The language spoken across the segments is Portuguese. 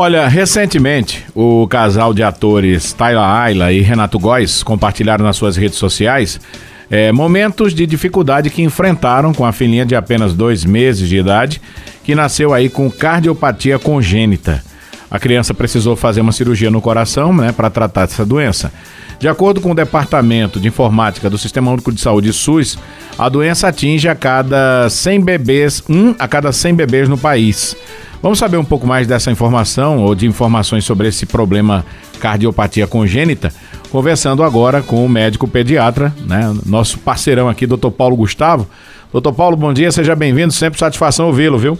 Olha, recentemente o casal de atores Tayla Ayla e Renato Góes compartilharam nas suas redes sociais é, momentos de dificuldade que enfrentaram com a filhinha de apenas dois meses de idade, que nasceu aí com cardiopatia congênita. A criança precisou fazer uma cirurgia no coração né, para tratar dessa doença. De acordo com o Departamento de Informática do Sistema Único de Saúde SUS, a doença atinge a cada 100 bebês, um a cada 100 bebês no país. Vamos saber um pouco mais dessa informação ou de informações sobre esse problema cardiopatia congênita, conversando agora com o médico pediatra, né, nosso parceirão aqui, Dr. Paulo Gustavo. Doutor Paulo, bom dia, seja bem-vindo, sempre satisfação ouvi-lo, viu?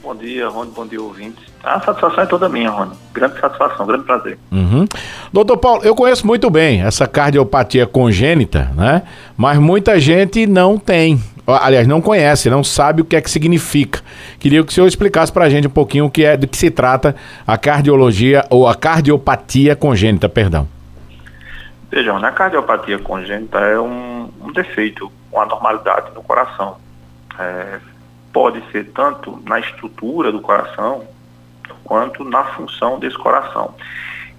Bom dia, Rony, bom dia, ouvintes. A satisfação é toda minha, Rony. Grande satisfação, grande prazer. Uhum. Doutor Paulo, eu conheço muito bem essa cardiopatia congênita, né? Mas muita gente não tem aliás, não conhece, não sabe o que é que significa. Queria que o senhor explicasse para a gente um pouquinho o que é, do que se trata a cardiologia ou a cardiopatia congênita, perdão. Vejam, a cardiopatia congênita é um, um defeito, uma anormalidade no coração. É, pode ser tanto na estrutura do coração quanto na função desse coração.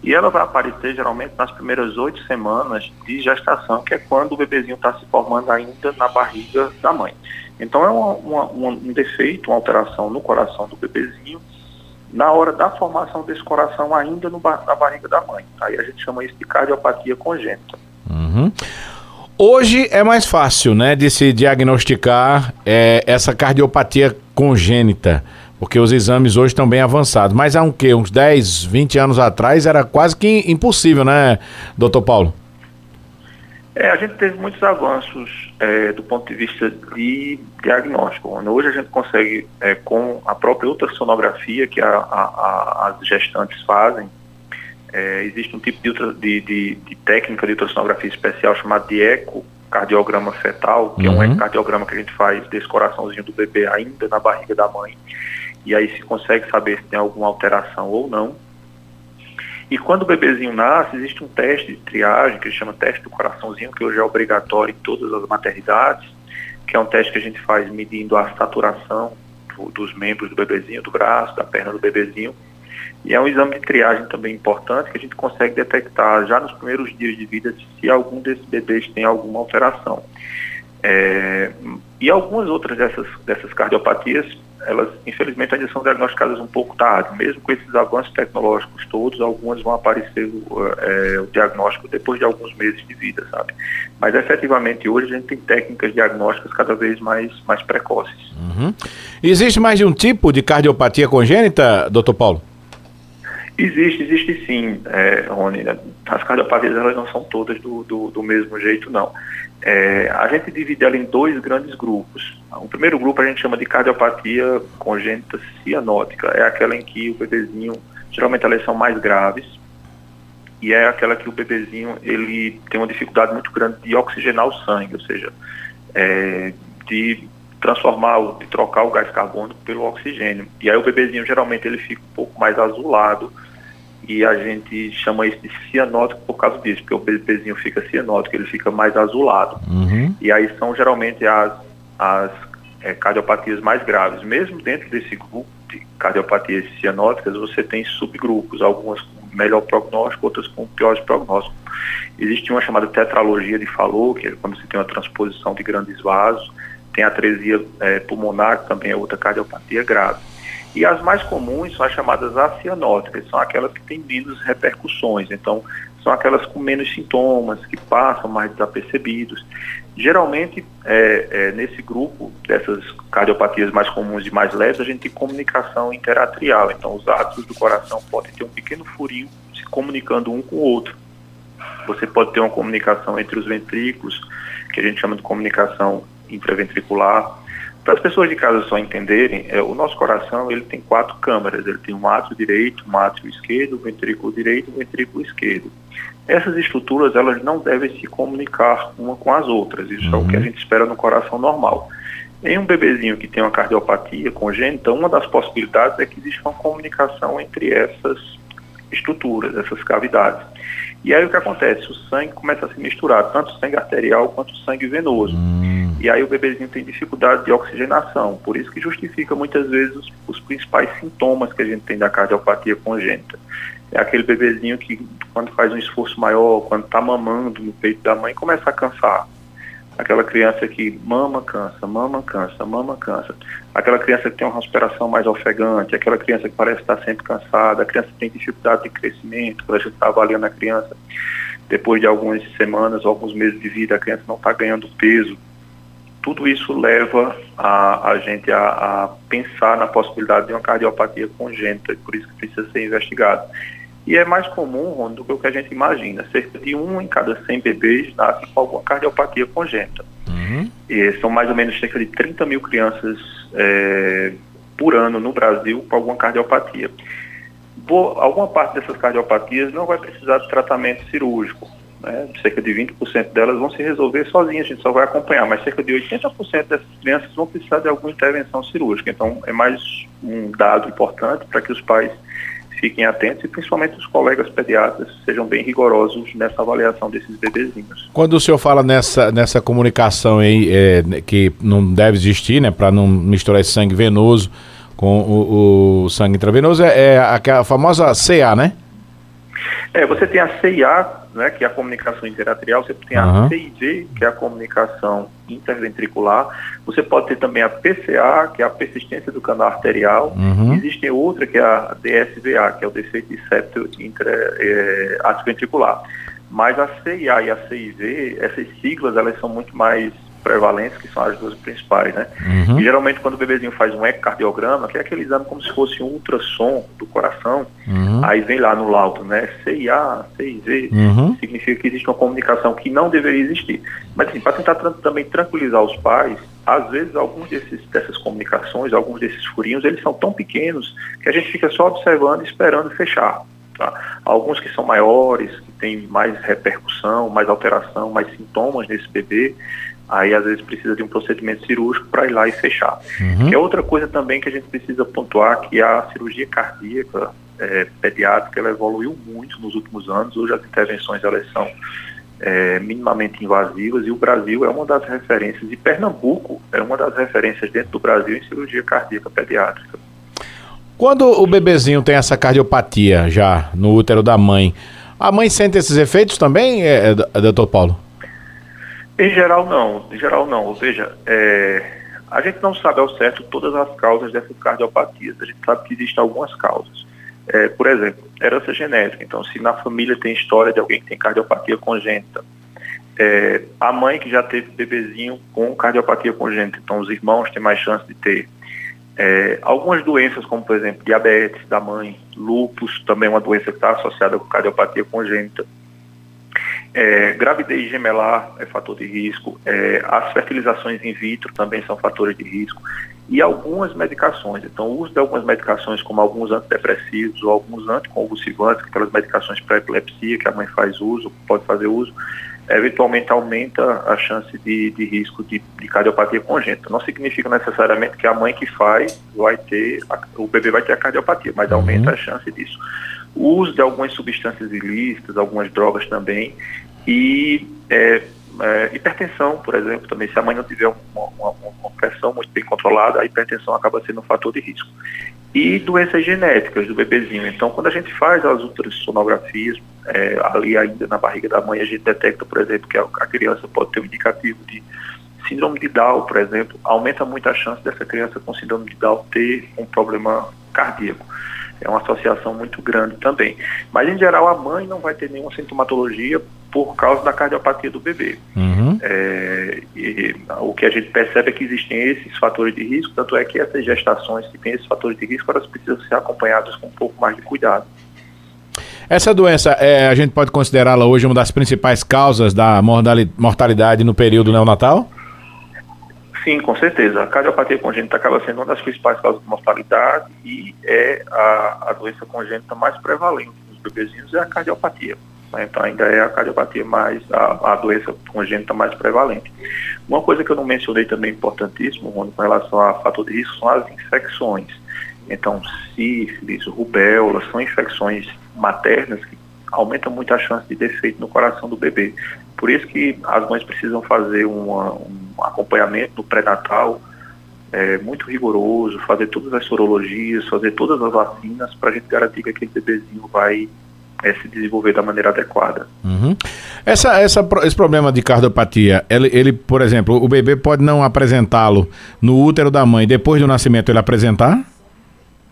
E ela vai aparecer geralmente nas primeiras oito semanas de gestação, que é quando o bebezinho está se formando ainda na barriga da mãe. Então é uma, uma, um defeito, uma alteração no coração do bebezinho na hora da formação desse coração ainda no, na barriga da mãe. Aí a gente chama isso de cardiopatia congênita. Uhum. Hoje é mais fácil, né, de se diagnosticar é, essa cardiopatia congênita porque os exames hoje estão bem avançados. Mas há um quê? Uns 10, 20 anos atrás era quase que impossível, né, doutor Paulo? É, a gente teve muitos avanços é, do ponto de vista de diagnóstico. Hoje a gente consegue, é, com a própria ultrassonografia que a, a, as gestantes fazem, é, existe um tipo de, de, de, de, técnica de ultrassonografia especial chamada de ecocardiograma fetal, que uhum. é um ecocardiograma que a gente faz desse coraçãozinho do bebê ainda na barriga da mãe e aí se consegue saber se tem alguma alteração ou não. E quando o bebezinho nasce, existe um teste de triagem que chama teste do coraçãozinho, que hoje é obrigatório em todas as maternidades, que é um teste que a gente faz medindo a saturação do, dos membros do bebezinho, do braço, da perna do bebezinho. E é um exame de triagem também importante que a gente consegue detectar já nos primeiros dias de vida se algum desses bebês tem alguma alteração. É, e algumas outras dessas, dessas cardiopatias elas infelizmente ainda são diagnosticadas um pouco tarde. Mesmo com esses avanços tecnológicos todos, algumas vão aparecer é, o diagnóstico depois de alguns meses de vida, sabe? Mas efetivamente hoje a gente tem técnicas diagnósticas cada vez mais, mais precoces. Uhum. Existe mais de um tipo de cardiopatia congênita, doutor Paulo? Existe, existe sim, é, Rony. As cardiopatias elas não são todas do, do, do mesmo jeito, não. É, a gente divide ela em dois grandes grupos. O primeiro grupo a gente chama de cardiopatia congênita cianótica. É aquela em que o bebezinho, geralmente elas são mais graves, e é aquela que o bebezinho ele tem uma dificuldade muito grande de oxigenar o sangue, ou seja, é, de transformar, de trocar o gás carbônico pelo oxigênio. E aí o bebezinho geralmente ele fica um pouco mais azulado, e a gente chama isso de cianótico por causa disso, porque o bebezinho fica cianótico, ele fica mais azulado. Uhum. E aí são geralmente as, as é, cardiopatias mais graves. Mesmo dentro desse grupo de cardiopatias cianóticas, você tem subgrupos, algumas com melhor prognóstico, outras com piores prognósticos. Existe uma chamada tetralogia de Fallot, que é quando você tem uma transposição de grandes vasos, tem atresia é, pulmonar, que também é outra cardiopatia grave. E as mais comuns são as chamadas acianóticas, são aquelas que têm menos repercussões, então são aquelas com menos sintomas, que passam mais desapercebidos. Geralmente, é, é, nesse grupo dessas cardiopatias mais comuns e mais leves, a gente tem comunicação interatrial, então os átomos do coração podem ter um pequeno furinho se comunicando um com o outro. Você pode ter uma comunicação entre os ventrículos, que a gente chama de comunicação intraventricular, para as pessoas de casa só entenderem, é, o nosso coração ele tem quatro câmaras. Ele tem um átrio direito, um átrio esquerdo, um ventrículo direito e um ventrículo esquerdo. Essas estruturas elas não devem se comunicar uma com as outras. Isso uhum. é o que a uhum. gente espera no coração normal. Em um bebezinho que tem uma cardiopatia congênita, uma das possibilidades é que exista uma comunicação entre essas estruturas, essas cavidades. E aí o que acontece? O sangue começa a se misturar, tanto o sangue arterial quanto o sangue venoso. Uhum. E aí o bebezinho tem dificuldade de oxigenação, por isso que justifica muitas vezes os, os principais sintomas que a gente tem da cardiopatia congênita. É aquele bebezinho que quando faz um esforço maior, quando está mamando no peito da mãe, começa a cansar. Aquela criança que mama, cansa, mama, cansa, mama, cansa. Aquela criança que tem uma respiração mais ofegante, aquela criança que parece estar sempre cansada, a criança que tem dificuldade de crescimento, quando a gente está avaliando a criança, depois de algumas semanas alguns meses de vida, a criança não está ganhando peso. Tudo isso leva a, a gente a, a pensar na possibilidade de uma cardiopatia congênita, e por isso que precisa ser investigado. E é mais comum, Ron, do que o que a gente imagina. Cerca de um em cada 100 bebês nasce com alguma cardiopatia congênita. Uhum. E são mais ou menos cerca de 30 mil crianças é, por ano no Brasil com alguma cardiopatia. Boa, alguma parte dessas cardiopatias não vai precisar de tratamento cirúrgico. Né? Cerca de 20% delas vão se resolver sozinhas, a gente só vai acompanhar, mas cerca de 80% dessas crianças vão precisar de alguma intervenção cirúrgica. Então, é mais um dado importante para que os pais fiquem atentos e principalmente os colegas pediatras sejam bem rigorosos nessa avaliação desses bebezinhos. Quando o senhor fala nessa, nessa comunicação aí, é, que não deve existir, né, para não misturar esse sangue venoso com o, o sangue intravenoso, é, é a, a famosa CA, né? É, você tem a CIA, né, que é a comunicação interatrial, você tem uhum. a CIV, que é a comunicação interventricular, você pode ter também a PCA, que é a persistência do canal arterial, uhum. existe outra que é a DSVA, que é o defeito de septo intra, é. Mas a CIA e a CIV, essas siglas, elas são muito mais prevalentes, que são as duas principais, né? Uhum. E geralmente quando o bebezinho faz um ecocardiograma, que é aquele exame como se fosse um ultrassom do coração, uhum. aí vem lá no laudo, né? CIA, CIV, uhum. significa que existe uma comunicação que não deveria existir. Mas assim, para tentar tra também tranquilizar os pais, às vezes alguns desses, dessas comunicações, alguns desses furinhos, eles são tão pequenos que a gente fica só observando e esperando fechar. Tá? Alguns que são maiores, que têm mais repercussão, mais alteração, mais sintomas nesse bebê, aí às vezes precisa de um procedimento cirúrgico para ir lá e fechar. Uhum. Que é outra coisa também que a gente precisa pontuar, que a cirurgia cardíaca é, pediátrica, ela evoluiu muito nos últimos anos, hoje as intervenções elas são é, minimamente invasivas e o Brasil é uma das referências, e Pernambuco é uma das referências dentro do Brasil em cirurgia cardíaca pediátrica. Quando o bebezinho tem essa cardiopatia já no útero da mãe, a mãe sente esses efeitos também, é, é, doutor Paulo? Em geral, não. Em geral, não. Ou seja, é, a gente não sabe ao certo todas as causas dessas cardiopatias. A gente sabe que existem algumas causas. É, por exemplo, herança genética. Então, se na família tem história de alguém que tem cardiopatia congênita, é, a mãe que já teve bebezinho com cardiopatia congênita, então os irmãos têm mais chance de ter. É, algumas doenças, como por exemplo diabetes da mãe, lúpus, também uma doença que está associada com cardiopatia congênita. É, gravidez gemelar é fator de risco, é, as fertilizações in vitro também são fatores de risco, e algumas medicações. Então, o uso de algumas medicações, como alguns antidepressivos ou alguns anticonvulsivantes, aquelas medicações para epilepsia que a mãe faz uso, pode fazer uso, eventualmente aumenta a chance de, de risco de, de, cardiopatia congênita. Não significa necessariamente que a mãe que faz vai ter, o bebê vai ter a cardiopatia, mas uhum. aumenta a chance disso. O uso de algumas substâncias ilícitas, algumas drogas também, e é, é, hipertensão, por exemplo, também, se a mãe não tiver uma, uma, uma, pressão muito bem controlada, a hipertensão acaba sendo um fator de risco. E doenças genéticas do bebezinho. Então, quando a gente faz as ultrassonografias, é, ali ainda na barriga da mãe, a gente detecta, por exemplo, que a, a criança pode ter um indicativo de síndrome de Down, por exemplo, aumenta muito a chance dessa criança com síndrome de Down ter um problema cardíaco é uma associação muito grande também. Mas, em geral, a mãe não vai ter nenhuma sintomatologia por causa da cardiopatia do bebê. Uhum. É, e, o que a gente percebe é que existem esses fatores de risco, tanto é que essas gestações que têm esses fatores de risco, elas precisam ser acompanhadas com um pouco mais de cuidado. Essa doença, é, a gente pode considerá-la hoje uma das principais causas da mortalidade no período neonatal? Sim, com certeza. A cardiopatia congênita acaba sendo uma das principais causas de mortalidade e é a, a doença congênita mais prevalente nos bebezinhos é a cardiopatia. Né? Então ainda é a cardiopatia mais, a, a, doença congênita mais prevalente. Uma coisa que eu não mencionei também importantíssimo, Rony, com relação a fator de risco, são as infecções. Então, sífilis, rubéola, são infecções maternas que aumentam muito a chance de defeito no coração do bebê. Por isso que as mães precisam fazer uma, um acompanhamento pré-natal é, muito rigoroso, fazer todas as sorologias, fazer todas as vacinas para a gente garantir que aquele bebezinho vai é, se desenvolver da maneira adequada. Uhum. Essa, essa, esse problema de cardiopatia, ele, ele, por exemplo, o bebê pode não apresentá-lo no útero da mãe, depois do nascimento ele apresentar?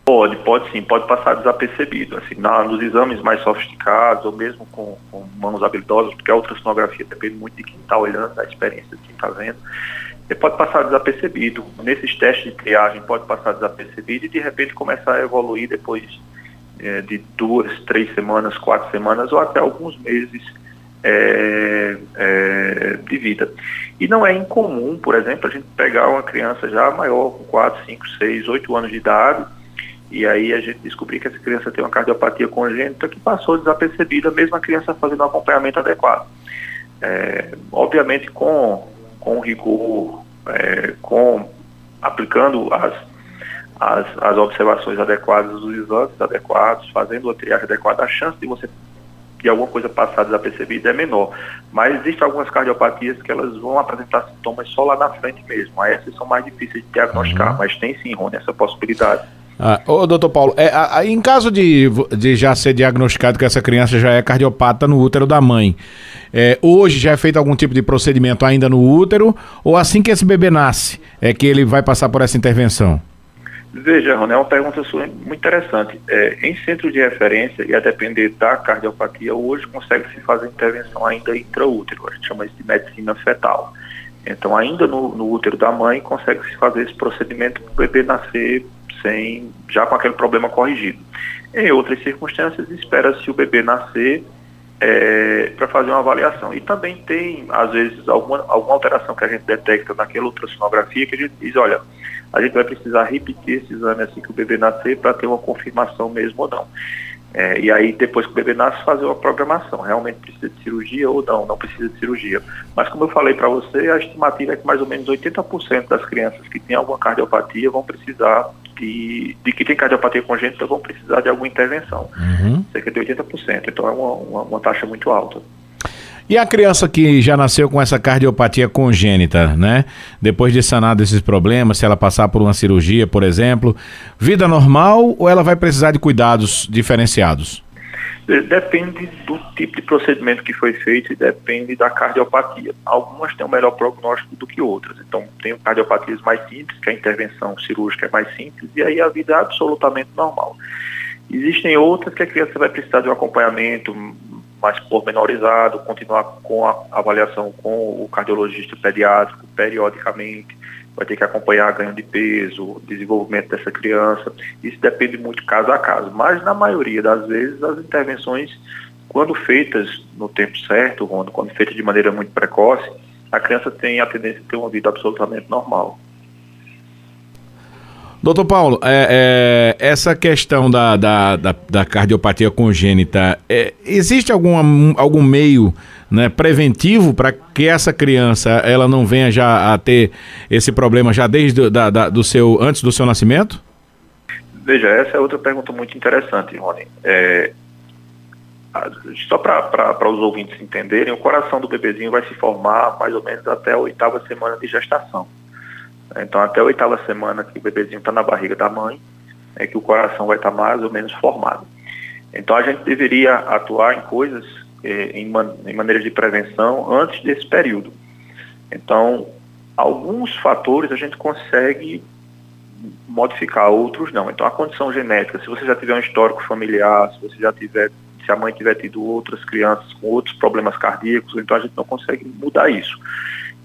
Pode, pode sim, pode passar desapercebido. Assim, na, nos exames mais sofisticados, ou mesmo com, com mãos habilidosas, porque a ultrassonografia depende muito de quem está olhando, da experiência de quem está vendo, ele pode passar desapercebido. Nesses testes de triagem pode passar desapercebido e de repente começar a evoluir depois é, de duas, três semanas, quatro semanas ou até alguns meses é, é, de vida. E não é incomum, por exemplo, a gente pegar uma criança já maior, com 4, 5, 6, 8 anos de idade, e aí a gente descobrir que essa criança tem uma cardiopatia congênita que passou desapercebida, mesmo a criança fazendo um acompanhamento adequado. É, obviamente com, com rigor, é, com aplicando as as, as observações adequadas, os exames adequados, fazendo a triagem adequada, a chance de você de alguma coisa passar desapercebida é menor. Mas existem algumas cardiopatias que elas vão apresentar sintomas só lá na frente mesmo. Essas são mais difíceis de diagnosticar, uhum. mas tem sim, Rony, essa possibilidade. Ah, ô, doutor Paulo, é, a, em caso de, de já ser diagnosticado que essa criança já é cardiopata no útero da mãe, é, hoje já é feito algum tipo de procedimento ainda no útero, ou assim que esse bebê nasce, é que ele vai passar por essa intervenção? Veja, Rony, é uma pergunta sua muito interessante. É, em centro de referência, e a depender da cardiopatia, hoje consegue-se fazer intervenção ainda intraútero, a gente chama isso de medicina fetal. Então, ainda no, no útero da mãe, consegue-se fazer esse procedimento para o bebê nascer sem, já com aquele problema corrigido. Em outras circunstâncias, espera-se o bebê nascer é, para fazer uma avaliação. E também tem, às vezes, alguma, alguma alteração que a gente detecta naquela ultrassonografia que a gente diz, olha, a gente vai precisar repetir esse exame assim que o bebê nascer para ter uma confirmação mesmo ou não. É, e aí, depois que o bebê nasce, fazer uma programação. Realmente precisa de cirurgia ou não, não precisa de cirurgia. Mas como eu falei para você, a estimativa é que mais ou menos 80% das crianças que têm alguma cardiopatia vão precisar de, de que tem cardiopatia congênita vão precisar de alguma intervenção. Uhum. Cerca de 80%. Então é uma, uma, uma taxa muito alta. E a criança que já nasceu com essa cardiopatia congênita, né? Depois de sanar desses problemas, se ela passar por uma cirurgia, por exemplo, vida normal ou ela vai precisar de cuidados diferenciados? Depende do tipo de procedimento que foi feito e depende da cardiopatia. Algumas têm um melhor prognóstico do que outras. Então, tem cardiopatias mais simples, que a intervenção cirúrgica é mais simples, e aí a vida é absolutamente normal. Existem outras que a criança vai precisar de um acompanhamento mais pormenorizado, continuar com a avaliação com o cardiologista pediátrico periodicamente, vai ter que acompanhar ganho de peso, desenvolvimento dessa criança. Isso depende muito caso a caso, mas na maioria das vezes as intervenções, quando feitas no tempo certo, quando, quando feitas de maneira muito precoce, a criança tem a tendência de ter uma vida absolutamente normal. Doutor Paulo, é, é, essa questão da, da, da, da cardiopatia congênita, é, existe algum algum meio né, preventivo para que essa criança ela não venha já a ter esse problema já desde da, da, do seu, antes do seu nascimento? Veja, essa é outra pergunta muito interessante, Rony. É, só para os ouvintes entenderem, o coração do bebezinho vai se formar mais ou menos até a oitava semana de gestação. Então, até a oitava semana que o bebezinho está na barriga da mãe, é que o coração vai estar tá mais ou menos formado. Então, a gente deveria atuar em coisas, eh, em, man em maneiras de prevenção, antes desse período. Então, alguns fatores a gente consegue modificar, outros não. Então, a condição genética, se você já tiver um histórico familiar, se você já tiver, se a mãe tiver tido outras crianças com outros problemas cardíacos, então a gente não consegue mudar isso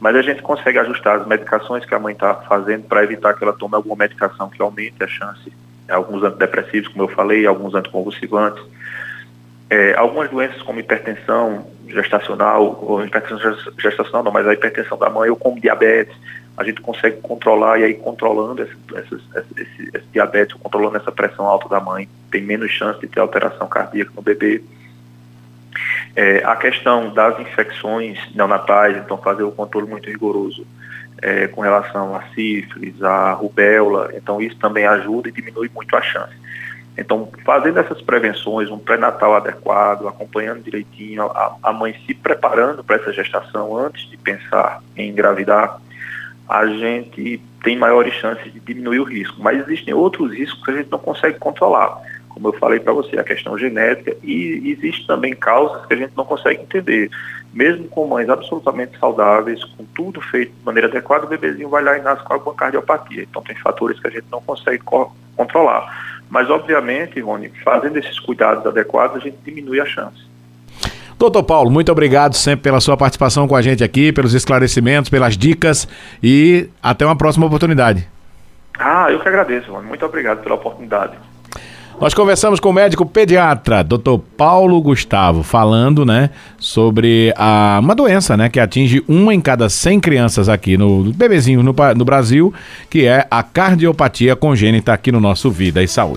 mas a gente consegue ajustar as medicações que a mãe está fazendo para evitar que ela tome alguma medicação que aumente a chance, é, alguns antidepressivos, como eu falei, alguns anticonvulsivantes, é, algumas doenças como hipertensão gestacional, ou hipertensão gestacional não, mas a hipertensão da mãe, ou como diabetes, a gente consegue controlar e aí controlando esse, esse, esse, esse diabetes, controlando essa pressão alta da mãe, tem menos chance de ter alteração cardíaca no bebê. É, a questão das infecções neonatais, então fazer o controle muito rigoroso é, com relação a sífilis, a rubéola, então isso também ajuda e diminui muito a chance. Então, fazendo essas prevenções, um pré-natal adequado, acompanhando direitinho, a, a mãe se preparando para essa gestação antes de pensar em engravidar, a gente tem maiores chances de diminuir o risco. Mas existem outros riscos que a gente não consegue controlar. Como eu falei para você, a questão genética, e existe também causas que a gente não consegue entender. Mesmo com mães absolutamente saudáveis, com tudo feito de maneira adequada, o bebezinho vai lá e nasce com alguma cardiopatia. Então, tem fatores que a gente não consegue co controlar. Mas, obviamente, Rony, fazendo esses cuidados adequados, a gente diminui a chance. Doutor Paulo, muito obrigado sempre pela sua participação com a gente aqui, pelos esclarecimentos, pelas dicas e até uma próxima oportunidade. Ah, eu que agradeço, Rony. Muito obrigado pela oportunidade. Nós conversamos com o médico pediatra, Dr. Paulo Gustavo, falando, né, sobre a, uma doença, né, que atinge uma em cada 100 crianças aqui no bebezinho no, no Brasil, que é a cardiopatia congênita aqui no nosso Vida e Saúde.